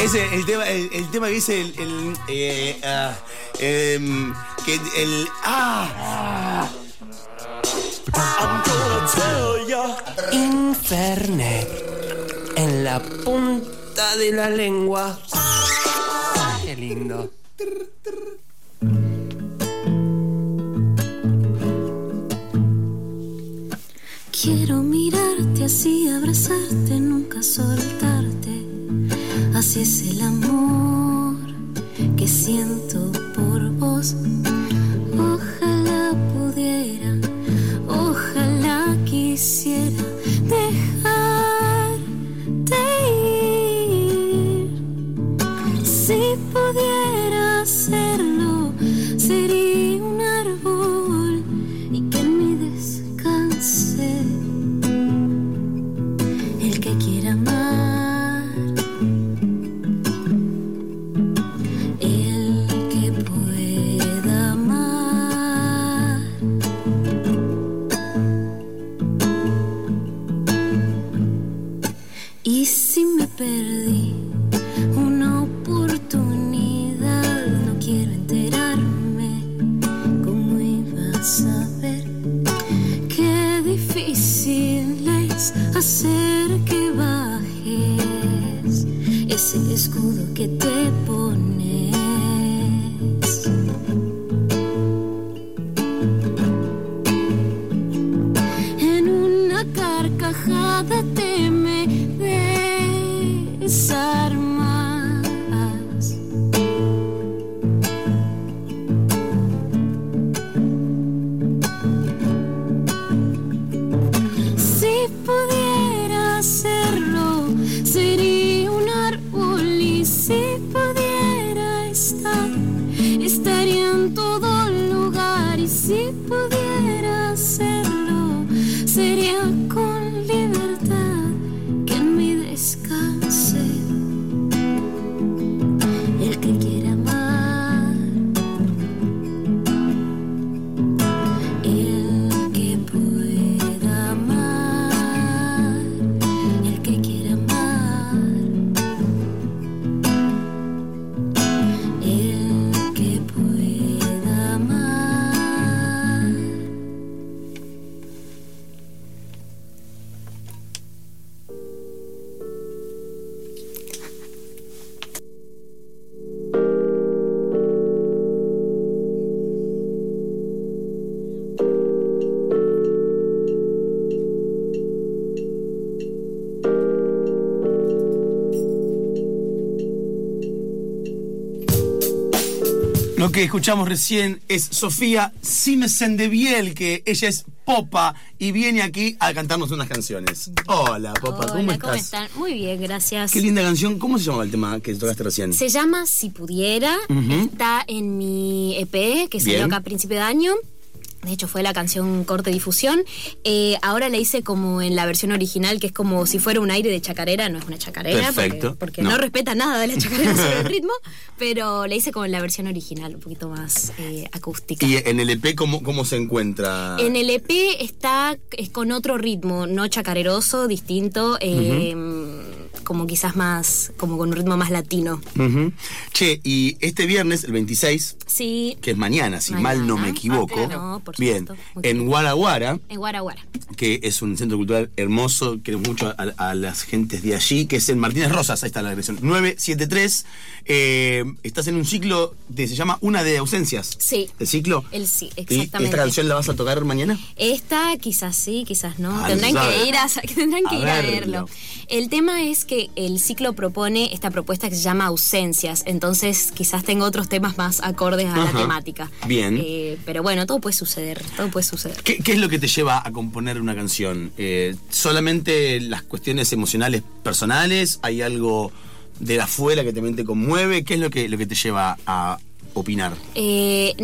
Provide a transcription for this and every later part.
Ese, el tema, el, tema que dice el, el eh, ah, em, que el ah, Internet. En la punta de la lengua. Qué lindo. Quiero mirarte así, abrazarte, nunca soltarte. Así es el amor que siento por vos. Ojalá pudiera, ojalá quisiera todo que escuchamos recién es Sofía Simesen de Biel, que ella es popa y viene aquí a cantarnos unas canciones. Hola, popa, ¿cómo Hola, estás? ¿cómo están? Muy bien, gracias. Qué linda canción. ¿Cómo se llama el tema que tocaste recién? Se llama Si Pudiera, Ujú. está en mi EP que salió Bien. acá a principio de año. De hecho, fue la canción corte difusión. Eh, ahora la hice como en la versión original, que es como si fuera un aire de chacarera. No es una chacarera, Perfecto. porque, No. no. respeta nada de la chacarera sobre el ritmo. Pero la hice como en la versión original, un poquito más eh, acústica. Y en el EP, ¿cómo, cómo se encuentra? En el EP está es con otro ritmo, no chacareroso, distinto, eh, como quizás más, como con un ritmo más latino. Che, y este viernes, el 26, Sí, que es mañana, si Mañana. mal no me equivoco. Ah, claro. No, por Bien, en. Guaraguara, en Guaraguara. que es un centro cultural hermoso, queremos mucho a, a las gentes de allí, que es en Martínez Rosas, ahí está la dirección, 973. Eh, estás en un ciclo de, se llama Una de ausencias. Sí. ¿El ciclo? El sí, ¿Y exactamente. esta canción la vas a tocar mañana? Esta quizás sí, quizás no. Ah, tendrán que ir a, tendrán que A ir a verlo. El tema es que el ciclo propone esta propuesta que se llama ausencias, entonces quizás tengo otros temas más acordes a Ajá. la temática. Bien. Eh, pero bueno, todo puede suceder, todo puede suceder. ¿Qué, qué es lo que te lleva a componer una canción? Eh, ¿Solamente las cuestiones emocionales personales? ¿Hay algo de afuera que también te conmueve? ¿Qué es lo que, lo que te lleva a opinar? Eh,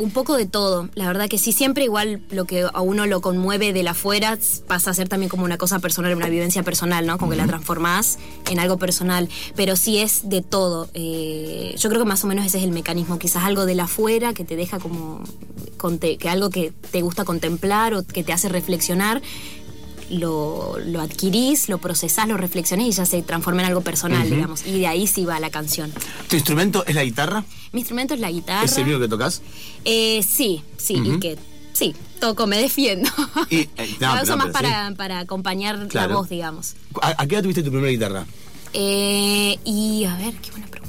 un poco de todo, la verdad que sí, siempre igual lo que a uno lo conmueve de la afuera pasa a ser también como una cosa personal, una vivencia personal, ¿no? Como que la transformás en algo personal, pero sí es de todo. Eh, yo creo que más o menos ese es el mecanismo, quizás algo de la afuera que te deja como, que algo que te gusta contemplar o que te hace reflexionar lo, lo adquirís, lo procesás, lo reflexionás y ya se transforma en algo personal, digamos. Y de ahí sí va la canción. ¿Tu instrumento es la guitarra? Mi instrumento es la guitarra. ¿Es el único que tocas? Eh, sí, sí, y que sí, toco, me defiendo. Y, eh, no, uso no, más para, para acompañar Claro. la voz, digamos. ¿A, a qué edad tuviste tu primera guitarra? Eh, y a ver, qué buena pregunta.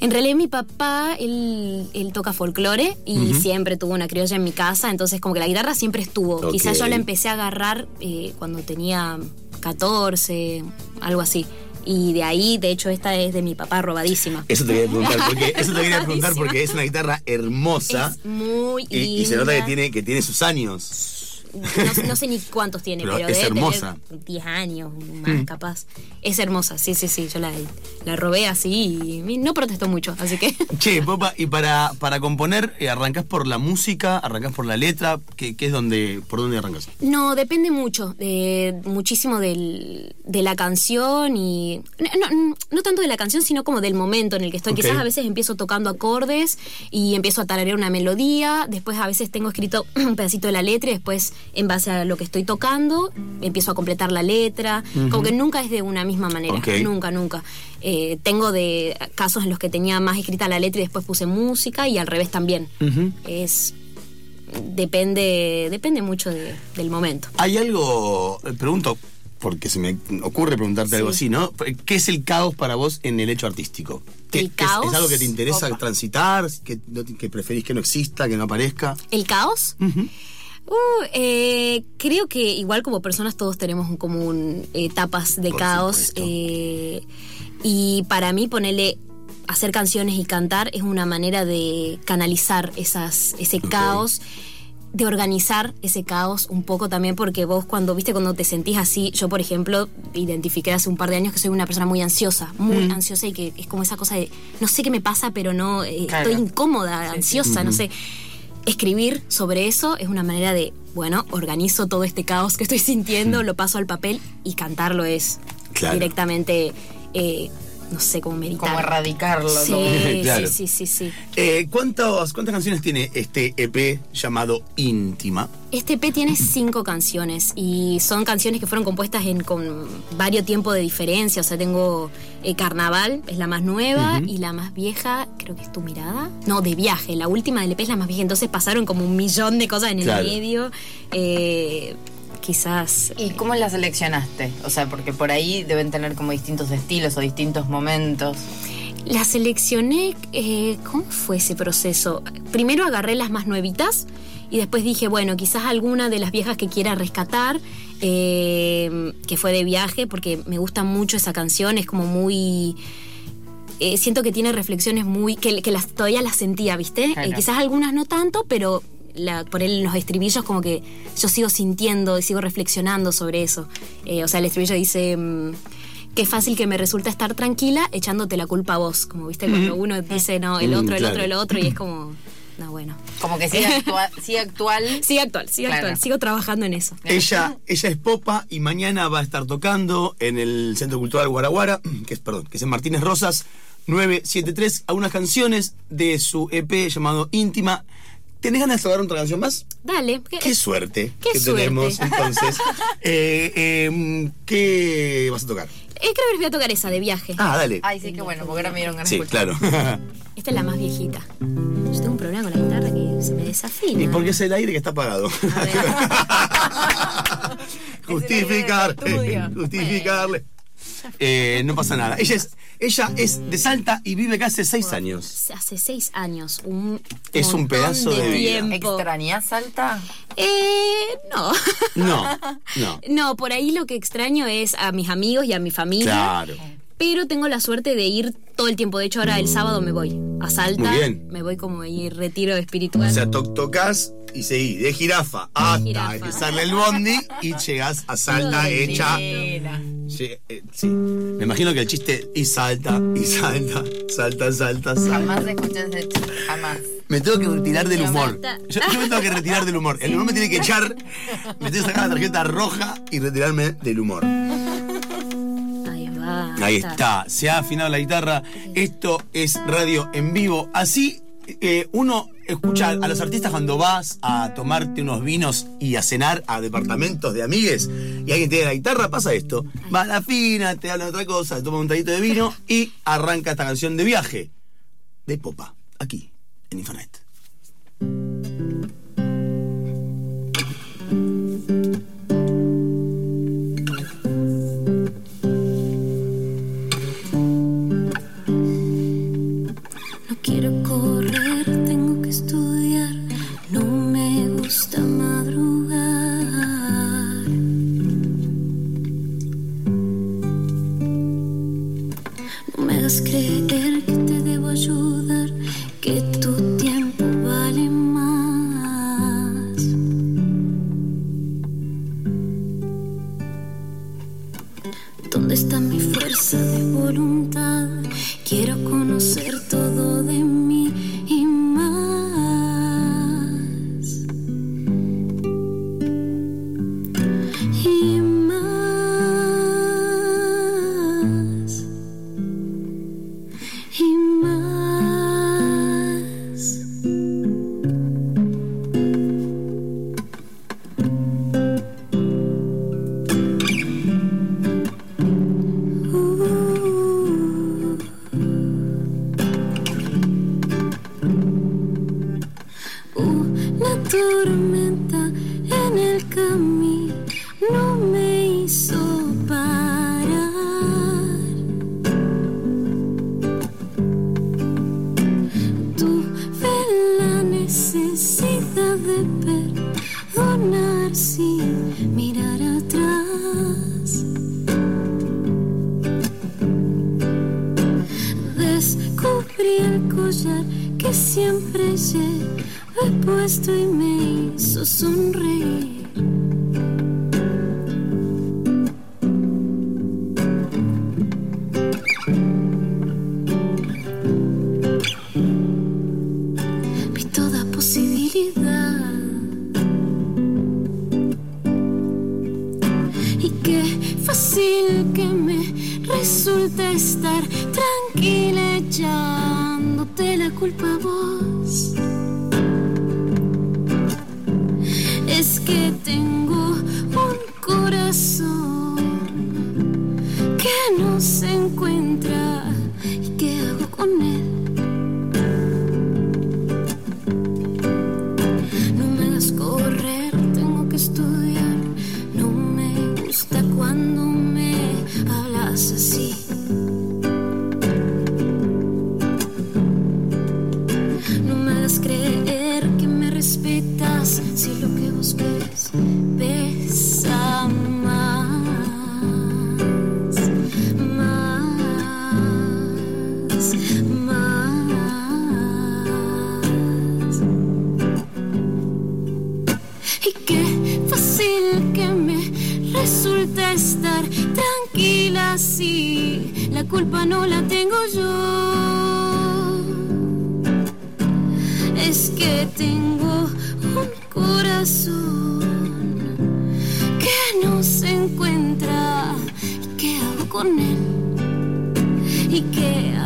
En realidad mi papá, él, él toca folclore y siempre tuvo una criolla en mi casa, entonces como que la guitarra siempre estuvo. Quizás yo la empecé a agarrar eh, cuando tenía 14, algo así. Y de ahí, de hecho, esta es de mi papá robadísima. Eso te quería preguntar, porque, eso te quería preguntar porque es una guitarra hermosa. Es muy y, y se nota que tiene, que tiene sus años. No, no sé ni cuántos tiene, Pero pero, es debe hermosa. tener 10 años más capaz. Es hermosa, sí, sí, sí. Yo la, la robé así y no protestó mucho, así que. Che, Popa, y para, para componer, eh, ¿arrancás por la música? ¿Arrancás por la letra? ¿Qué, qué es donde, por dónde arrancas? No, depende mucho, de, muchísimo del, de la canción y. No, no- no tanto de la canción, sino como del momento en el que estoy. Quizás a veces empiezo tocando acordes y empiezo a tararear una melodía. Después a veces tengo escrito un pedacito de la letra y después, en base a lo que estoy tocando, empiezo a completar la letra. Como que nunca es de una misma manera. Nunca, nunca. Eh, tengo de casos en los que tenía más escrita la letra y después puse música y al revés también. Es. Depende, depende mucho de- del momento. Hay algo, eh, pregunto, porque se me ocurre preguntarte algo así, ¿no? ¿Qué es el caos para vos en el hecho artístico? ¿Qué- ¿El es- caos? ¿Es, algo que te interesa Opa. transitar? Que, preferís que no exista, que no aparezca? ¿El caos? Uh, eh, creo que igual como personas todos tenemos en común etapas de Por caos. eh, y para mí ponerle hacer canciones y cantar es una manera de canalizar esas, ese caos de organizar ese caos un poco también porque vos cuando viste cuando te sentís así yo por ejemplo identifiqué hace un par de años que soy una persona muy ansiosa muy ansiosa y que es como esa cosa de no sé qué me pasa pero no eh, estoy incómoda ansiosa no sé escribir sobre eso es una manera de, bueno, organizo todo este caos que estoy sintiendo, lo paso al papel y cantarlo es Claro. directamente, eh, no sé cómo meditar. Como erradicarlo. Sí, como- Claro. sí, sí, sí, sí. Eh, ¿cuántas, ¿Cuántas canciones tiene este EP llamado Íntima? Este EP tiene cinco canciones y son canciones que fueron compuestas en, con varios tiempos de diferencia. O sea, tengo eh, Carnaval, es la más nueva, y la más vieja, creo que es Tu Mirada. No, de viaje. La última del EP es la más vieja. Entonces pasaron como un millón de cosas en el Claro. medio. Eh, quizás ¿Y cómo la seleccionaste? O sea, porque por ahí deben tener como distintos estilos o distintos momentos. La seleccioné, eh, ¿cómo fue ese proceso? Primero agarré las más nuevitas y después dije, bueno, quizás alguna de las viejas que quiera rescatar, eh, que fue de viaje, porque me gusta mucho esa canción, es como muy... eh, siento que tiene reflexiones muy... que, que las, todavía las sentía, ¿viste? Claro. Eh, quizás algunas no tanto, pero la, por él en los estribillos como que yo sigo sintiendo y sigo reflexionando sobre eso. Eh, o sea, el estribillo dice... mm, Qué fácil que me resulta estar tranquila echándote la culpa a vos. Como viste, cuando uno dice, no, el otro, el claro. otro, el otro, y es como, no, bueno. Como que sigue, actua- sigue actual. Sigue actual, sigue Claro. actual. Sigo trabajando en eso. Ella, ella es Popa y mañana va a estar tocando en el Centro Cultural Guaraguara, que es, perdón, que es en Martínez Rosas, 973, algunas canciones de su EP llamado Íntima. ¿Tenés ganas de tocar otra canción más? Dale. Qué suerte Qué que suerte. tenemos entonces. Eh, eh, ¿Qué vas a tocar? Eh, creo que les voy a tocar esa de viaje. Ah, dale. Ay, sí, qué bueno, porque ahora me dieron ganas Sí, de claro. Esta es la más viejita. Yo tengo un problema con la guitarra que se me desafina. ¿Y por qué es el aire que está apagado? A ver. Justificar, Es el aire del estudio. justificarle. Eh, no pasa nada. Ella es, ella es de Salta y vive acá hace seis años. Hace seis años. Un Es un pedazo de vida. tiempo. ¿Extrañás Salta? Eh, no. No, no. No, por ahí lo que extraño es a mis amigos y a mi familia. Claro. Pero tengo la suerte de ir todo el tiempo. De hecho, ahora el sábado me voy a Salta. Muy bien. Me voy como ahí retiro espiritual. O sea, to- tocas y seguí de jirafa hasta jirafa. que sale el bondi y llegas a Salta hecha. Sí, eh, sí. Me imagino que el chiste y salta, y salta, salta, salta, Jamás salta. escuché ese chiste, jamás. Me tengo que retirar del humor. Yo, yo me tengo que retirar del humor. El humor me tiene que echar. Me tengo que sacar la tarjeta roja y retirarme del humor. Ahí está, se ha afinado la guitarra. Esto es radio en vivo. Así eh, uno escucha, a los artistas cuando vas a tomarte unos vinos y a cenar a departamentos de amigues y alguien tiene la guitarra, pasa esto. Va a la fina, te habla de otra cosa, toma un traguito de vino y arranca esta canción de viaje. De popa, aquí, en Infonet. Me que siempre llevé puesto y me hizo sonreír. Que no se encuentra. Y qué fácil que me resulta estar tranquila si la culpa no la tengo yo. Es que tengo un corazón que no se encuentra. ¿Y qué hago con él? ¿Y qué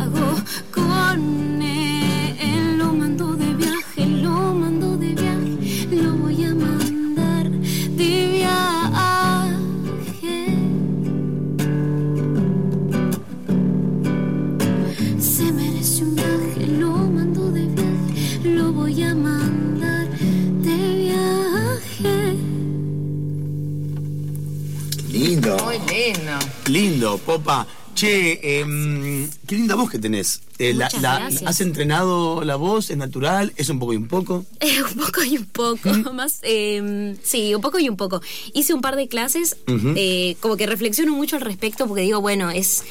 Lindo, Popa. Che, em, qué linda voz que tenés. Eh, la- la-. ¿Has entrenado la voz? ¿Es natural? ¿Es un poco y un poco? Eh, un poco y un poco, más, eh, sí, un poco y un poco. Hice un par de clases, eh, como que reflexiono mucho al respecto porque digo, bueno, es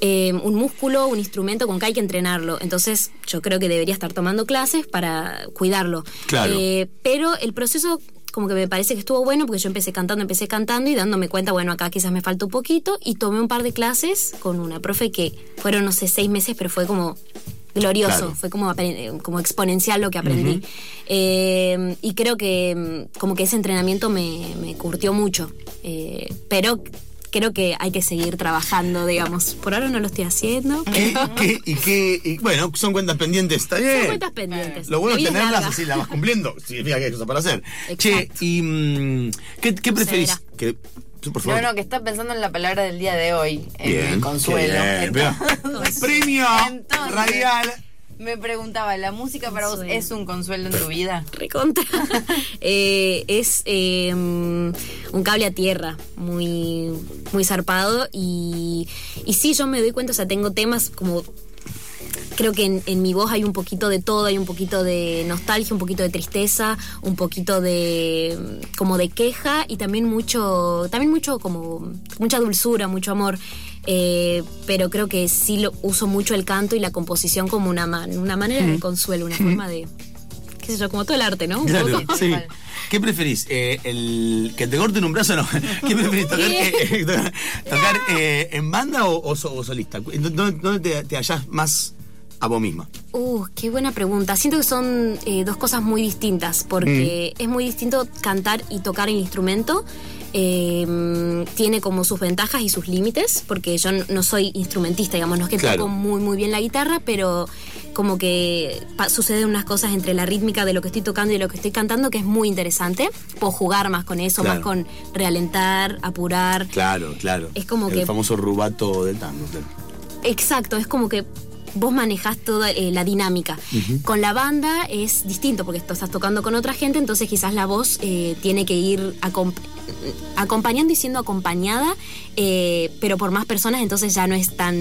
eh, un músculo, un instrumento con que hay que entrenarlo. Entonces yo creo que debería estar tomando clases para cuidarlo. Claro. Eh, pero el proceso como que me parece que estuvo bueno porque yo empecé cantando, empecé cantando y dándome cuenta, bueno, acá quizás me falta un poquito y tomé un par de clases con una profe que fueron, no sé, seis meses, pero fue como glorioso, Claro. fue como, apre- como exponencial lo que aprendí. Eh, y creo que mm, como que ese entrenamiento me, me curtió mucho. Eh, pero creo que hay que seguir trabajando, digamos. Por ahora no lo estoy haciendo. ¿Qué, pero- qué, y qué, y bueno, son cuentas pendientes, está bien. Son cuentas pendientes. Lo bueno es tenerlas larga. así las vas cumpliendo. Significa que hay cosas para hacer. Che, Exacto. y mm, ¿qué, qué preferís? Que, por No, favor. no, que está pensando en la palabra del día de hoy, en Bien, el consuelo. bien, Entonces- Premio Entonces, radial. Me preguntaba, ¿la música para vos es un consuelo en tu vida? Recontra. Eh, es eh, un cable a tierra, muy, muy zarpado. Y, y sí, yo me doy cuenta, o sea, tengo temas como. Creo que en, en mi voz hay un poquito de todo, hay un poquito de nostalgia, un poquito de tristeza, un poquito de como de queja y también mucho, también mucho como mucha dulzura, mucho amor. Eh, pero creo que sí lo uso mucho el canto y la composición como una, man- una manera de consuelo, una forma de, qué sé yo, como todo el arte, ¿no? Un Claro, poco. sí. Igual. ¿Qué preferís? Eh, el, ¿Que te corten un brazo o no? ¿Qué preferís? ¿Tocar, eh, tocar- tocar, eh, en banda o, o so- o solista? ¿Dónde, dónde te, te hallás más a vos misma? Uh, qué buena pregunta. Siento que son dos cosas muy distintas, porque es muy distinto cantar y tocar el instrumento. Eh, tiene como sus ventajas y sus límites, porque yo no- soy instrumentista, digamos, no es que Claro. toco muy, muy bien la guitarra, pero como que suceden unas cosas entre la rítmica de lo que estoy tocando y lo que estoy cantando que es muy interesante. Puedo jugar más con eso, Claro. más con realentar, apurar. Claro, claro. Es como el que- famoso rubato del tango. Exacto, es como que vos manejás toda eh, la dinámica. Con la banda es distinto porque estás tocando con otra gente, entonces quizás la voz eh, tiene que ir acom- acompañando y siendo acompañada, eh, pero por más personas, entonces ya no es tan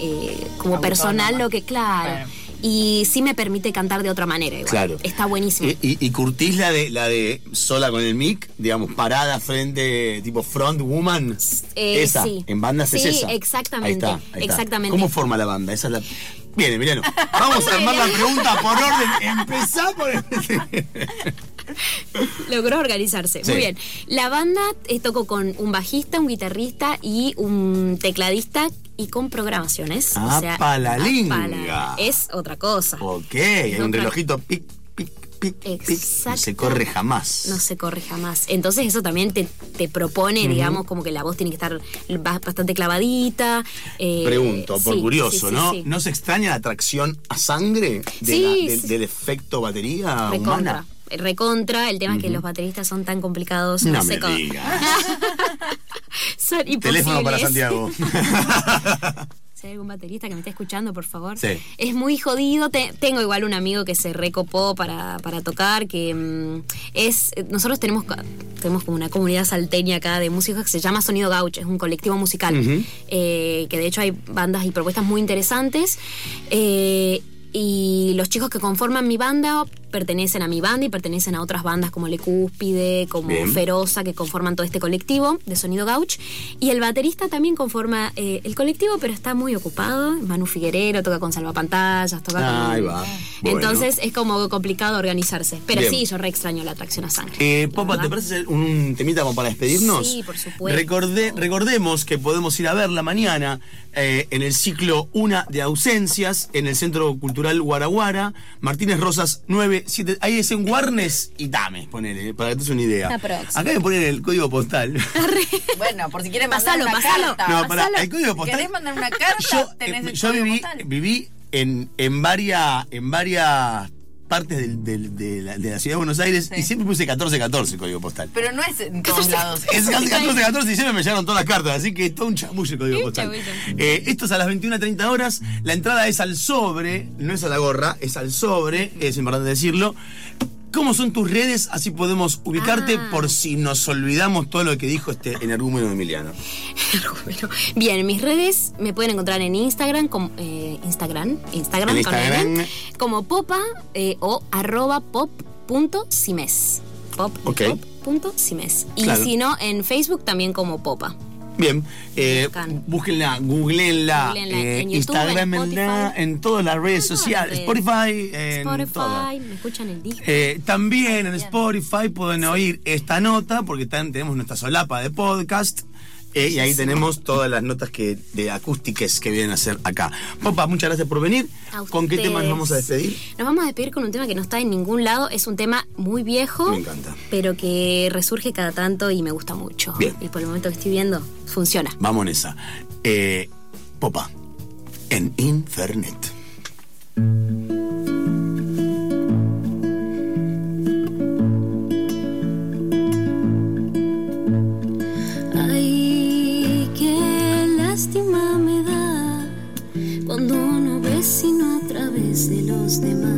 eh, como Autónoma. personal lo que, claro. Claro. Y sí me permite cantar de otra manera. igual. Claro. Está buenísimo. Y, y, y curtís la de, la de sola con el mic, digamos, parada frente, tipo front woman. Eh, esa, sí. en bandas es Sí, esa. exactamente, Ahí está, ahí está. exactamente. ¿Cómo forma la banda? Esa es la. Bien, Emiliano. Vamos a armar la pregunta por orden. Empezá por el. Logró organizarse. Sí. Muy bien. La banda eh, tocó con un bajista, un guitarrista y un tecladista y con programaciones. o sea, ¡Apa la linga! apala- Es otra cosa. ok, hay un relojito pic, pic, pic, pic. No se Exacto. corre jamás. No se corre jamás. Entonces eso también te, te propone, digamos, como que la voz tiene que estar ba- bastante clavadita. eh, Pregunto, por sí, curioso, sí, sí, ¿no? ¿No se extraña la tracción a sangre de la- del efecto batería Recontra. humana? Recontra, el tema es que los bateristas son tan complicados, no, No me digas. son imposibles. Teléfono para Santiago. Si hay algún baterista que me esté escuchando, por favor. Sí. Es muy jodido. Te- tengo igual un amigo que se recopó para, para tocar, que mm, es... Nosotros tenemos, tenemos como una comunidad salteña acá de músicos que se llama Sonido Gaucho, es un colectivo musical, eh, que de hecho hay bandas y propuestas muy interesantes. Eh, y los chicos que conforman mi banda pertenecen a mi banda y pertenecen a otras bandas como Le Cúspide, como Bien. Feroza, que conforman todo este colectivo de Sonido Gauch. Y el baterista también conforma eh, el colectivo, pero está muy ocupado. Manu Figuerero toca con salvapantallas, toca con... Ahí va. Bueno. Entonces es como complicado organizarse. Pero Bien. sí, yo re extraño la atracción a sangre. Eh, Popa, ¿te parece un temita como para despedirnos? Sí, por supuesto. Recordé- recordemos que podemos ir a verla mañana eh, en el ciclo Una de Ausencias en el Centro Cultural Guaraguara, Martínez Rosas 97. Ahí es en Warnes y Tames, ponele, para que te des una idea. Aprox. Acá me ponen el código postal. Bueno, por si quieren mandar Pasalo, una pasalo. carta. No, pará, pasalo. el código postal. ¿Querés mandar una carta? Yo, Tenés eh, el yo código viví, postal. viví en, en varias en varias partes del- del- de, la, de la ciudad de Buenos Aires Sí. y siempre puse 1414 el código postal. Pero no es en todos lados. Es casi 14, 14 y siempre me llegaron todas las cartas, así que todo un chamullo el código postal. Eh, esto es a las 21.30 horas. La entrada es al sobre, no es a la gorra, es al sobre, es importante decirlo. ¿Cómo son tus redes? Así podemos ubicarte Ah. por si nos olvidamos todo lo que dijo este energúmeno Emiliano. Bueno, Bien, en mis redes me pueden encontrar en Instagram, como, eh, Instagram, Instagram, Instagram. Como popa eh, o arroba pop.cimes. Pop, Ok. pop.cimes. Y Claro. si no, en Facebook también como popa. Bien, eh, búsquenla, googleenla, Googleenla eh, en YouTube, Instagramenla, en en todas las redes sociales, Spotify, en todas. Spotify, me escuchan el disco. Eh, también en Spotify pueden oír esta nota porque tenemos nuestra solapa de podcast Eh, y ahí tenemos todas las notas que de acústicas que vienen a hacer acá. Popa, muchas gracias por venir. ¿Con qué tema nos vamos a despedir? Nos vamos a despedir con un tema que no está en ningún lado. Es un tema muy viejo. Me encanta. Pero que resurge cada tanto y me gusta mucho. Bien. Y por el momento que estoy viendo, funciona. Vamos en esa. Eh, Popa, en Infernet. Través de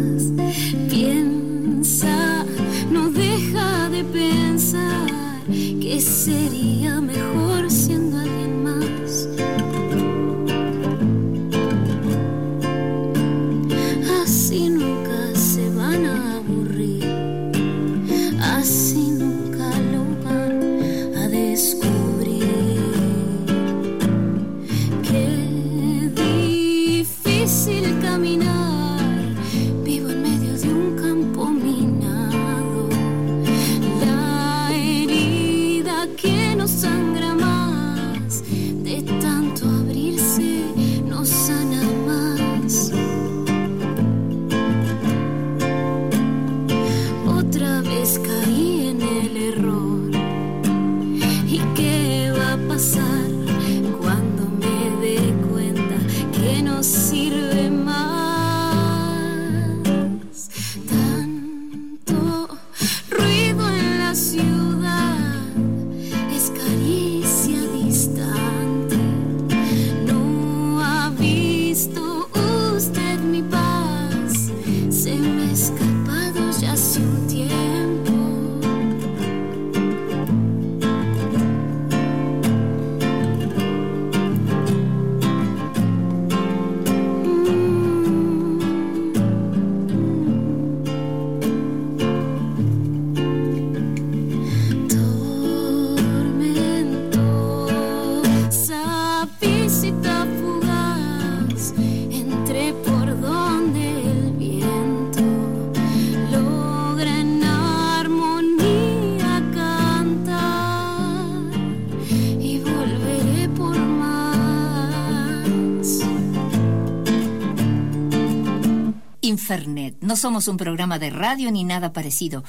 No somos un programa de radio ni nada parecido.